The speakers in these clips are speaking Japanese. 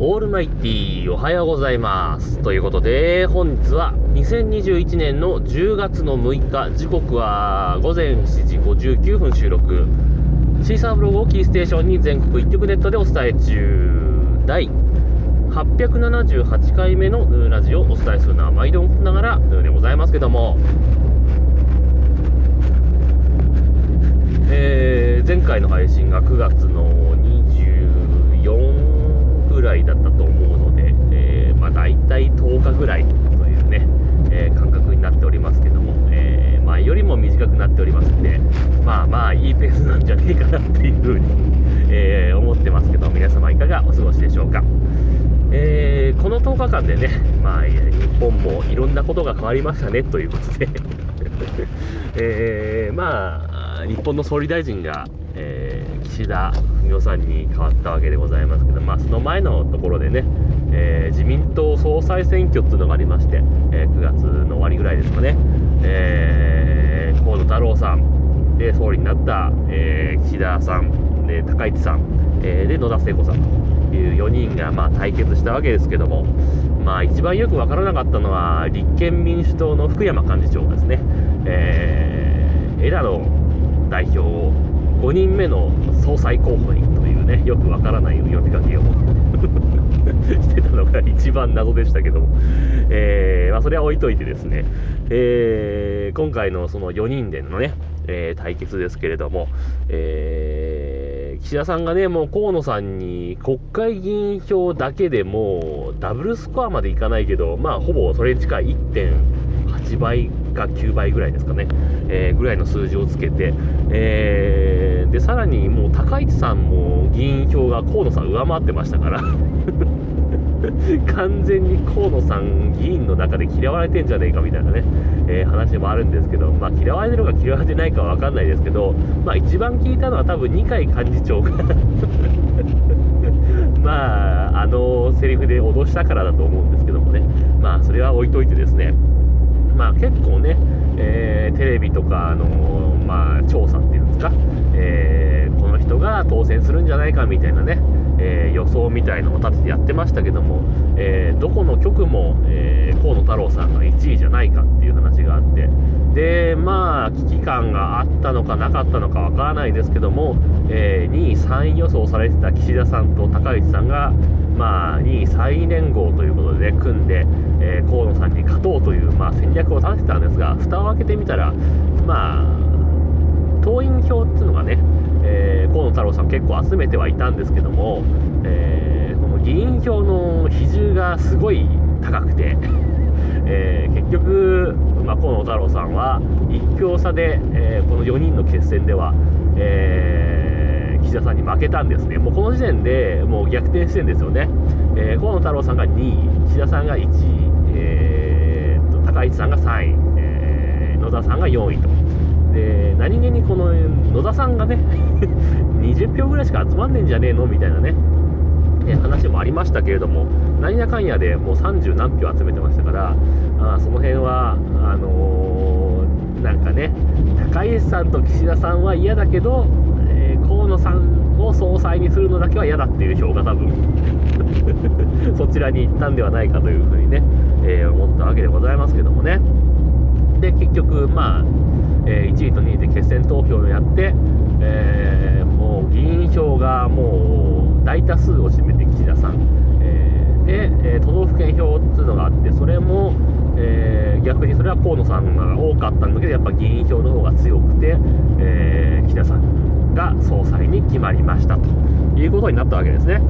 オールマイティおはようございます。ということで本日は2021年の10月の6日時刻は午前7時59分収録。シーサーブログをキーステーションに全国一曲ネットでお伝え中。第878回目のヌーラジオをお伝えするのは毎度ながらヌーでございますけども。えー、前回の配信が9月のいだったと思うので、えー、まあ、大体10日ぐらいというね、えー、感覚になっておりますけども、えー、前よりも短くなっておりますんでまあまあいいペースなんじゃねえかなっていうふうに、え思ってますけど皆様いかがお過ごしでしょうか。え、この10日間でね、まあ、日本もいろんなことが変わりましたねということで え、まあ、日本の総理大臣が、えー、岸田文雄さんに変わったわけでございますけど、まあ、その前のところでね、え自民党総裁選挙っていうのがありまして、え9月の終わりぐらいですかね、え河野太郎さんで総理になった、え岸田さんで高市さん、えで野田聖子さんと。いう4人がまあ対決したわけですけども、まあ、一番よく分からなかったのは立憲民主党の福山幹事長がですね、えー、枝野代表を5人目の総裁候補にというねよく分からない呼びかけを してたのが一番謎でしたけども、えー、まあ、それは置いといてですね、えー、今回のその4人でのね、えー、対決ですけれども、えー岸田さんがね、もう河野さんに国会議員票だけでもうダブルスコアまでいかないけど、まあほぼそれに近い1.8倍か9倍ぐらいですかね、えー、ぐらいの数字をつけて、えー、で、さらにもう高市さんも議員票が河野さん上回ってましたから。完全に河野さん議員の中で嫌われてんじゃねえかみたいなね、えー、話もあるんですけど、まあ、嫌われてるか嫌われてないかは分かんないですけど、まあ、一番聞いたのは多分二階幹事長が。まああのセリフで脅したからだと思うんですけどもね。まあそれは置いといてですね。まあ結構ね、えー、テレビとかあの、まあ、調査っていうんですか、えー、この人が当選するんじゃないかみたいなね、えー、予想みたいのを立ててやってましたけども、えー、どこの局も、えー、河野太郎さんが1位じゃないかっていう話があってでまあ危機感があったのかなかったのかわからないですけども、え2位3位予想されてた岸田さんと高市さんがまあ2位3位連合ということで組んで、え河野さんに勝とうという、まあ、戦略を立ててたんですが蓋を開けてみたらまあ党員票っていうのがねえー、河野太郎さん結構集めてはいたんですけども、えー、この議員票の比重がすごい高くて えー、結局、まあ、河野太郎さんは1票差で、えー、この4人の決戦では、えー、岸田さんに負けたんですね、もうこの時点でもう逆転してるんですよね、え河野太郎さんが2位、岸田さんが1位、えー、高市さんが3位、え野田さんが4位と。で何気にこの野田さんがね 20票ぐらいしか集まんねえんじゃねえのみたいなね話もありましたけれども何やかんやでもう30何票集めてましたからあその辺はあのー、なんかね高市さんと岸田さんは嫌だけど、えー、河野さんを総裁にするのだけは嫌だっていう票が多分 そちらに行ったんではないかというふうにね、えー、思ったわけでございますけどもね。局まあえー、1位と2位で決選投票をやって、えー、もう議員票がもう大多数を占めて岸田さん、えー、で、え都道府県票っていうのがあってそれも、え逆にそれは河野さんが多かったんだけどやっぱ議員票の方が強くて、え岸田さんが総裁に決まりましたということになったわけですね。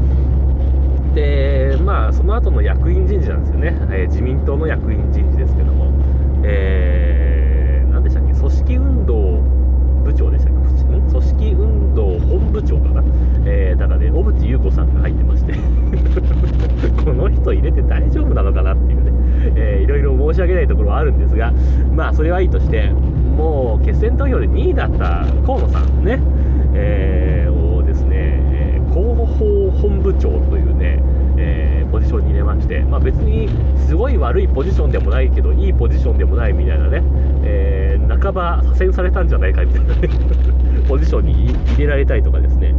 でまあその後の役員人事なんですよね、え自民党の役員人事ですけど、織運動部長でしたっけ？組織運動本部長かな、えー、だからね小渕優子さんが入ってまして。この人入れて大丈夫なのかなっていうね、えー、いろいろ申し訳ないところはあるんですがまあそれはいいとしてもう決選投票で2位だった河野さんね、えー、をですね、え広報本部長というねえー、ポジションに入れまして、まあ、別にすごい悪いポジションでもないけどいいポジションでもないみたいなね、えー、半ば左遷されたんじゃないかみたいな、ね、ポジションに入れられたりとかですね。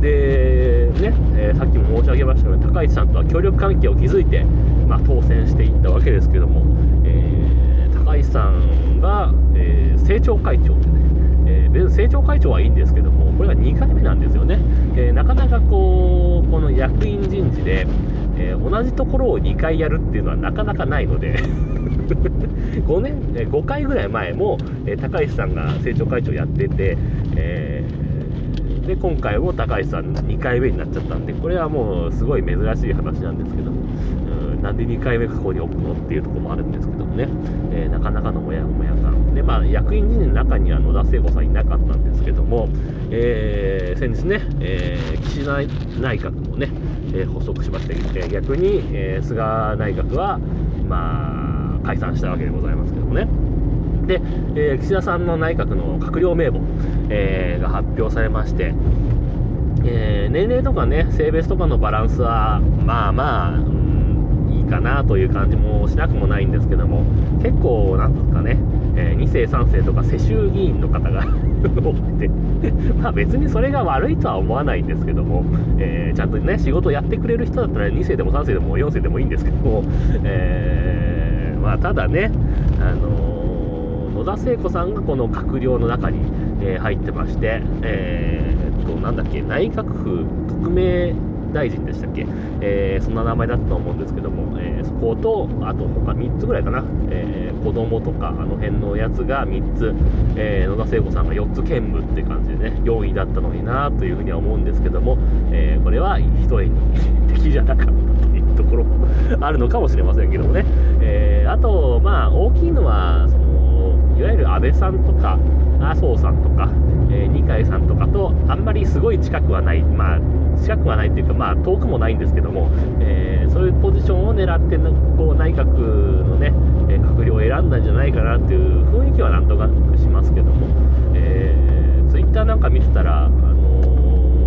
でね、えー、さっきも申し上げましたように高市さんとは協力関係を築いて、まあ、当選していったわけですけども、えー、高市さんが、えー、政調会長でね、えー、政調会長はいいんですけどもこれが2回目なんですよね、えなかなかこうこの役員人事で、え同じところを2回やるっていうのはなかなかないので。5年5回ぐらい前も、え高市さんが政調会長やってて、えー、で今回も高市さん2回目になっちゃったんでこれはもうすごい珍しい話なんですけどうん。なんで2回目ここに置くのっていうところもあるんですけどもね、えー、なかなかのもやもや感で、まあ、役員人事の中には野田聖子さんいなかったんですけども、えー、先日ね、え岸田内閣もね、え発足しまして、え逆に、え菅内閣はまあ解散したわけでございますけどもね。で、えー、岸田さんの内閣の閣僚名簿、えー、が発表されまして、えー、年齢とかね、性別とかのバランスは、まあまあ、うん、かなという感じもしなくもないんですけども、結構、なんですかね、えー、2世、3世とか世襲議員の方が 多くて まあ別にそれが悪いとは思わないんですけども、えー、ちゃんとね、仕事やってくれる人だったら2世でも3世でも4世でもいいんですけども、えーまあ、ただね、あの、野田聖子さんがこの閣僚の中に、え、入ってまして、えー、っと、なんだっけ、内閣府特命大臣でしたっけ、えー、そんな名前だったと思うんですけども、えー、そこと、あと他3つぐらいかな、えー、子供とかあの辺のやつが3つ、え野田聖子さんが4つ兼務っていう感じでね、4位だったのになというふうには思うんですけども、えこれは一重に敵じゃなかったというところもあるのかもしれませんけどもね、えあと、まあ、大きいのは、そのいわゆる安倍さんとか、麻生さんとか、え二階さんとかとあんまりすごい近くはない、まあ、近くはないっていうか、まあ、遠くもないんですけども、えー、そういうポジションを狙ってこう内閣のね、え閣僚を選んだんじゃないかなっていう雰囲気はなんとなくしますけども、えー、ツイッターなんか見てたら、あの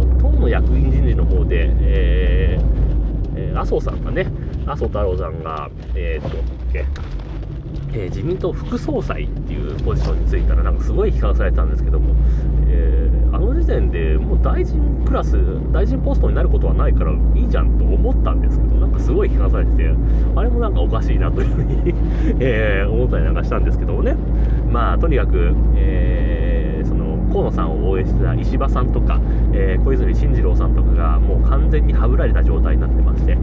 ー、党の役員人事の方で、えー、麻生さんがね、麻生太郎さんが、えー、っと、えー、自民党副総裁っていうポジションについたらなんかすごい批判されたんですけども、えー、あの時点でもう大臣クラス大臣ポストになることはないからいいじゃんと思ったんですけどなんかすごい批判されててあれもなんかおかしいなというふうに えー、思ったりなんかしたんですけどもね。まあとにかく、えー、その河野さんを応援してた石破さんとか、えー、小泉進次郎さんとかがもう完全にはぶられた状態になってまして、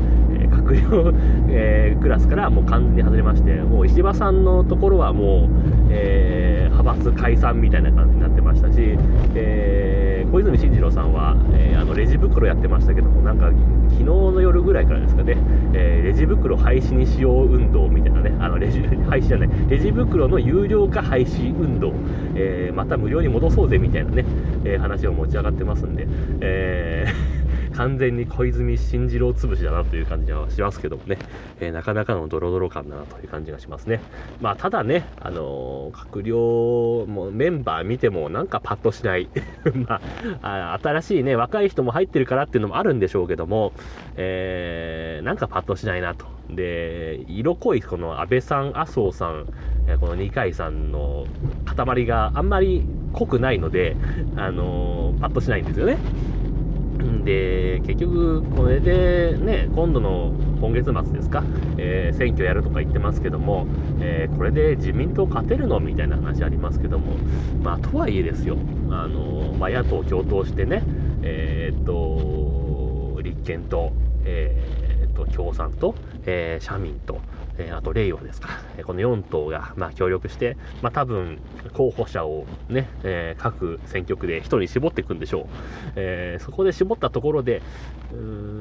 閣僚、えー、クラスからもう完全に外れましてもう石破さんのところはもう、え派閥解散みたいな感じになってましたし、え小泉進次郎さんは、えあのレジ袋やってましたけどもなんか昨日の夜ぐらいからですかね、えレジ袋廃止にしよう運動みたいなねあのレジ廃止じゃないレジ袋の有料化廃止運動、えまた無料に戻そうぜみたいなね、えー、話を持ち上がってますんで、えー完全に小泉進次郎潰しだなという感じはしますけどもね、えー、なかなかのドロドロ感だなという感じがしますね。まあ、ただね、あのー、閣僚もメンバー見てもなんかパッとしない。まあ、新しいね、若い人も入ってるからっていうのもあるんでしょうけども、えー、なんかパッとしないなと。で、色濃いこの安倍さん、麻生さん、この二階さんの塊があんまり濃くないので、あのー、パッとしないんですよね。で、結局、これでね、今度の今月末ですか、えー、選挙やるとか言ってますけども、えー、これで自民党勝てるのみたいな話ありますけども、まあ、とはいえですよ、あのまあ、野党共闘してね、えー、っと、立憲と、えー、っと、共産と、え社民と、えー、あと、令和ですか、えこの4党が、まあ、協力して、まあ、多分、候補者をね、えー、各選挙区で1人絞っていくんでしょう。えー、そこで絞ったところで、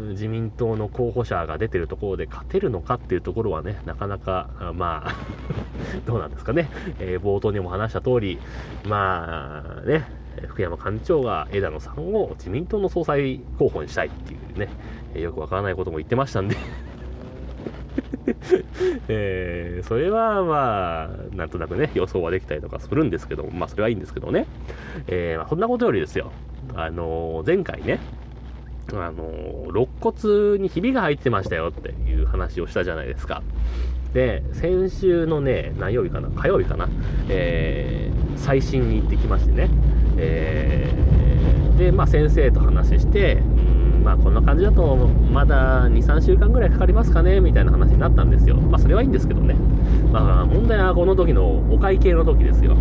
自民党の候補者が出てるところで勝てるのかっていうところはね、なかなか、まあ どうなんですかね。え冒頭にも話した通り、まあね、福山幹事長が枝野さんを自民党の総裁候補にしたいっていうね、よくわからないことも言ってましたんで えー、それはまあ、なんとなくね、予想はできたりとかするんですけども、まあそれはいいんですけどね。えー、まあ、そんなことよりですよ、あのー、前回ね、あの、肋骨にひびが入ってましたよっていう話をしたじゃないですか。で、先週のね、何曜日かな、火曜日かな、えー、最新に行ってきましてね、えー、で、まあ先生と話して、まあこんな感じだとまだ23週間ぐらいかかりますかねみたいな話になったんですよ。まあそれはいいんですけどね。まあ問題はこの時のお会計の時ですよ。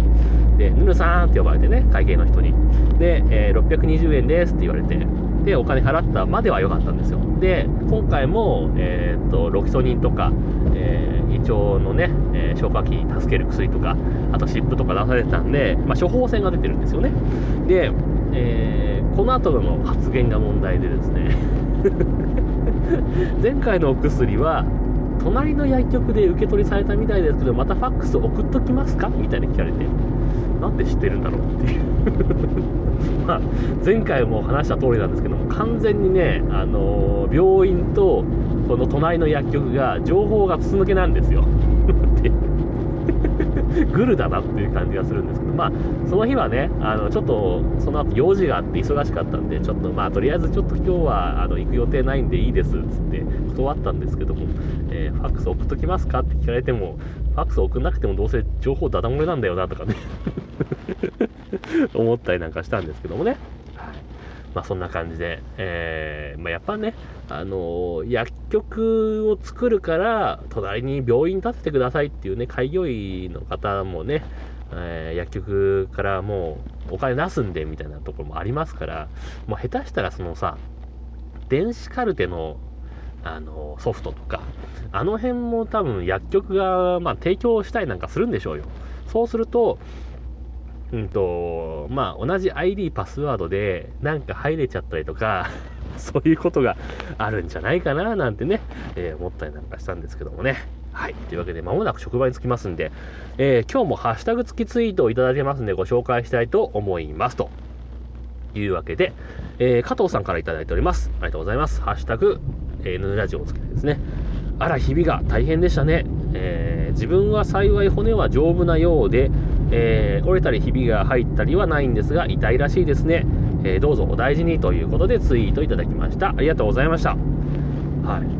でヌヌさんって呼ばれてね会計の人に。で、えー、620円ですって言われて。でお金払ったまでは良かったんですよ。で今回も、えーと、ロキソニンとか、えー、胃腸のね、えー、消化器助ける薬とかあと湿布とか出されてたんで、まあ、処方箋が出てるんですよね。で、えー、この後の発言が問題でですね。前回のお薬は隣の薬局で受け取りされたみたいですけどまたファックス送っときますか？みたいに聞かれて。なんで知ってるんだろうっていう。まあ、前回も話した通りなんですけども完全にね、あのー、病院とこの隣の薬局が情報が筒抜けなんですよ。グルだなっていう感じがするんですけど、まあ、その日はね、あのちょっとその後用事があって忙しかったんで、ちょっとまあ、とりあえずちょっと今日はあの行く予定ないんでいいですっつって断ったんですけども、えー、ファックス送っときますかって聞かれても、ファックス送んなくてもどうせ情報ダダ漏れなんだよなとかね 思ったりなんかしたんですけどもね。まあ、そんな感じで、えー、まあ、やっぱね、あのー、薬局を作るから、隣に病院建ててくださいっていうね、開業医の方もね、えー、薬局からもうお金出すんでみたいなところもありますから、もう下手したらそのさ、電子カルテのあのソフトとか、あの辺も多分薬局が、まあ、提供したりなんかするんでしょうよ。そうすると、うんと、まあ、同じ ID パスワードでなんか入れちゃったりとか そういうことがあるんじゃないかななんてね、えー、思ったりなんかしたんですけどもね。はい。というわけで、まもなく職場に着きますんで、えー、今日もハッシュタグ付きツイートをいただいてますんで、ご紹介したいと思います。というわけで、えー、加藤さんからいただいております。ありがとうございます。ハッシュタグ、N ラジオをつけてですね。あら、日々が大変でしたね。えー、自分は幸い骨は丈夫なようで、えー、折れたりひびが入ったりはないんですが痛いらしいですね、えー、どうぞお大事にということでツイートいただきました。ありがとうございました。はい、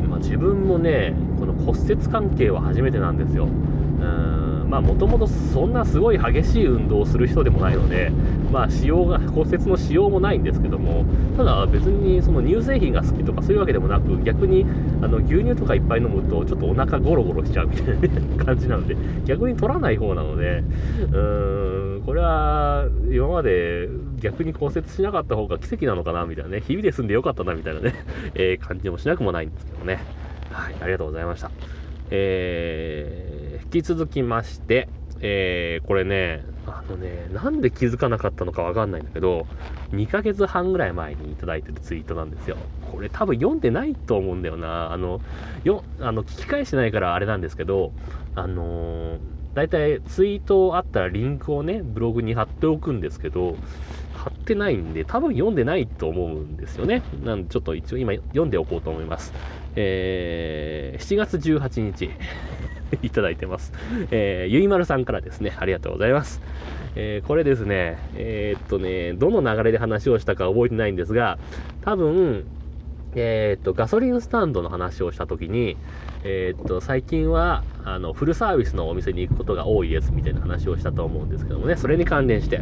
まあ、自分もねこの骨折関係は初めてなんですよ。うん。まあもともとそんなすごい激しい運動をする人でもないので、まあ使用が、骨折の使用もないんですけども、ただ別にその乳製品が好きとかそういうわけでもなく、逆にあの牛乳とかいっぱい飲むとちょっとお腹ゴロゴロしちゃうみたいな感じなので、逆に取らない方なので、うーん、これは今まで逆に骨折しなかった方が奇跡なのかなみたいなね、日々で済んでよかったなみたいなね、えー、感じもしなくもないんですけどね。はい、ありがとうございました。えー、引き続きまして、えー、これね、あのね、なんで気づかなかったのかわかんないんだけど、2ヶ月半ぐらい前にいただいてるツイートなんですよ。これ多分読んでないと思うんだよな。あの、よ、あの、聞き返してないからあれなんですけど、あのー、大体ツイートあったらリンクをね、ブログに貼っておくんですけど、貼ってないんで、多分読んでないと思うんですよね。なんで、ちょっと一応今読んでおこうと思います。えー、7月18日 いただいてます。えー、ゆいまるさんからですね、ありがとうございます。えー、これですね、えー、っとね、どの流れで話をしたか覚えてないんですが、多分、えー、っと、ガソリンスタンドの話をしたときに、えー、っと、最近は、あの、フルサービスのお店に行くことが多いですみたいな話をしたと思うんですけどもね、それに関連して、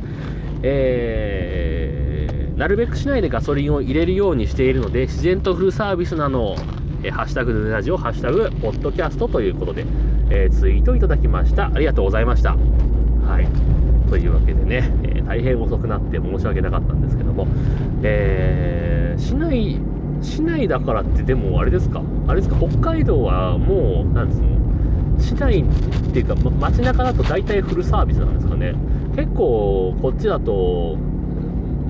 えー、なるべくしないでガソリンを入れるようにしているので、自然とフルサービスなのをえー、ハッシュタグラジオ、ハッシュタグ、ポッドキャストということで、え、ツイートいただきました。ありがとうございました。はい。というわけでね、え、大変遅くなって申し訳なかったんですけども、えー、市内、市内だからってでもあれですか？あれですか？北海道はもう、なんですの？市内っていうか、ま、街中だと大体フルサービスなんですかね。結構こっちだと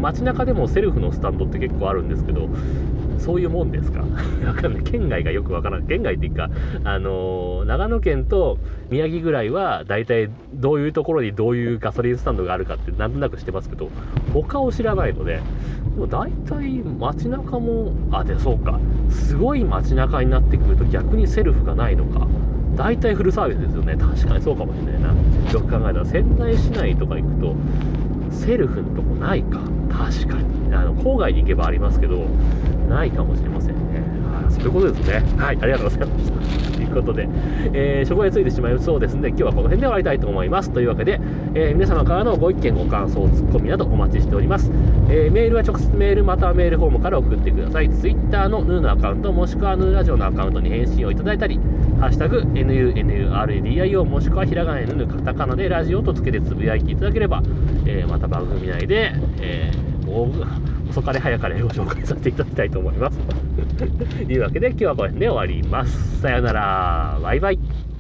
街中でもセルフのスタンドって結構あるんですけどそういうもんですか？わかんない。県外がよくわからない。県外っていうか、あのー、長野県と宮城ぐらいは、大体どういうところにどういうガソリンスタンドがあるかってなんとなくしてますけど、他を知らないので、でも大体街中も、あ、で、そうか。すごい街中になってくると逆にセルフがないのか。大体フルサービスですよね。確かにそうかもしれないな。よく考えたら、仙台市内とか行くと、セルフのとこないか。確かに。あの郊外に行けばありますけど、ないかもしれませんね。そういうことですね。はいありがとうございました。ということで、えー、職場についてしまいそうですので今日はこの辺で終わりたいと思います。というわけで、えー、皆様からのご意見ご感想ツッコミなどお待ちしております、えー、メールは直接メールまたはメールフォームから送ってください。Twitter のヌーのアカウントもしくはヌーラジオのアカウントに返信をいただいたりハッシュタグ NUNURADIO もしくはひらがなヌヌカタカナでラジオとつけてつぶやいていただければ、えまた番組内で、えー、遅かれ早かれご紹介させていただきたいと思います。というわけで今日はこれで終わります。さようなら。バイバイ。